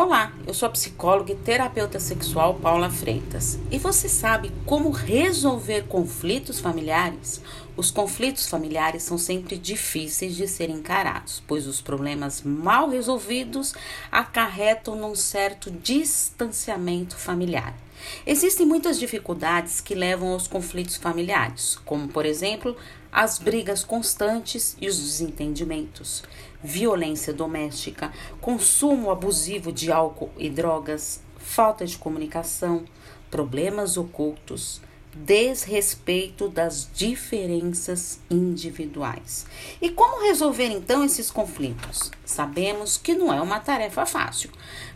Olá, eu sou a psicóloga e terapeuta sexual Paula Freitas. E você sabe como resolver conflitos familiares? Os conflitos familiares são sempre difíceis de serem encarados, pois os problemas mal resolvidos acarretam num certo distanciamento familiar. Existem muitas dificuldades que levam aos conflitos familiares, como, por exemplo, as brigas constantes e os desentendimentos, violência doméstica, consumo abusivo de álcool e drogas, falta de comunicação, problemas ocultos, desrespeito das diferenças individuais. E como resolver então esses conflitos? Sabemos que não é uma tarefa fácil,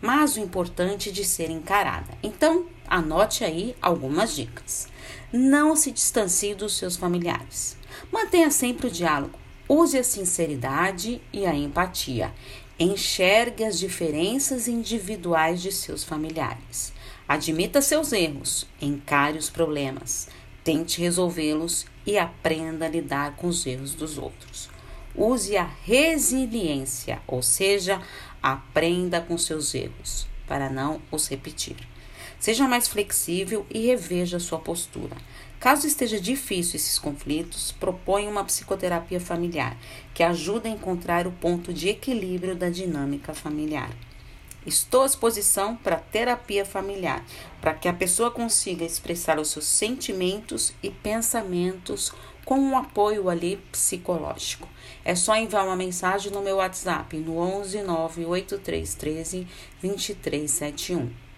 mas o importante de ser encarada. Então, anote aí algumas dicas. Não se distancie dos seus familiares. Mantenha sempre o diálogo. Use a sinceridade e a empatia. Enxergue as diferenças individuais de seus familiares. Admita seus erros, encare os problemas, tente resolvê-los e aprenda a lidar com os erros dos outros. Use a resiliência, ou seja, aprenda com seus erros para não os repetir. Seja mais flexível e reveja sua postura. Caso esteja difícil esses conflitos, proponha uma psicoterapia familiar que ajuda a encontrar o ponto de equilíbrio da dinâmica familiar. Estou à disposição para terapia familiar, para que a pessoa consiga expressar os seus sentimentos e pensamentos com um apoio ali psicológico. É só enviar uma mensagem no meu WhatsApp no 11 98313 2371.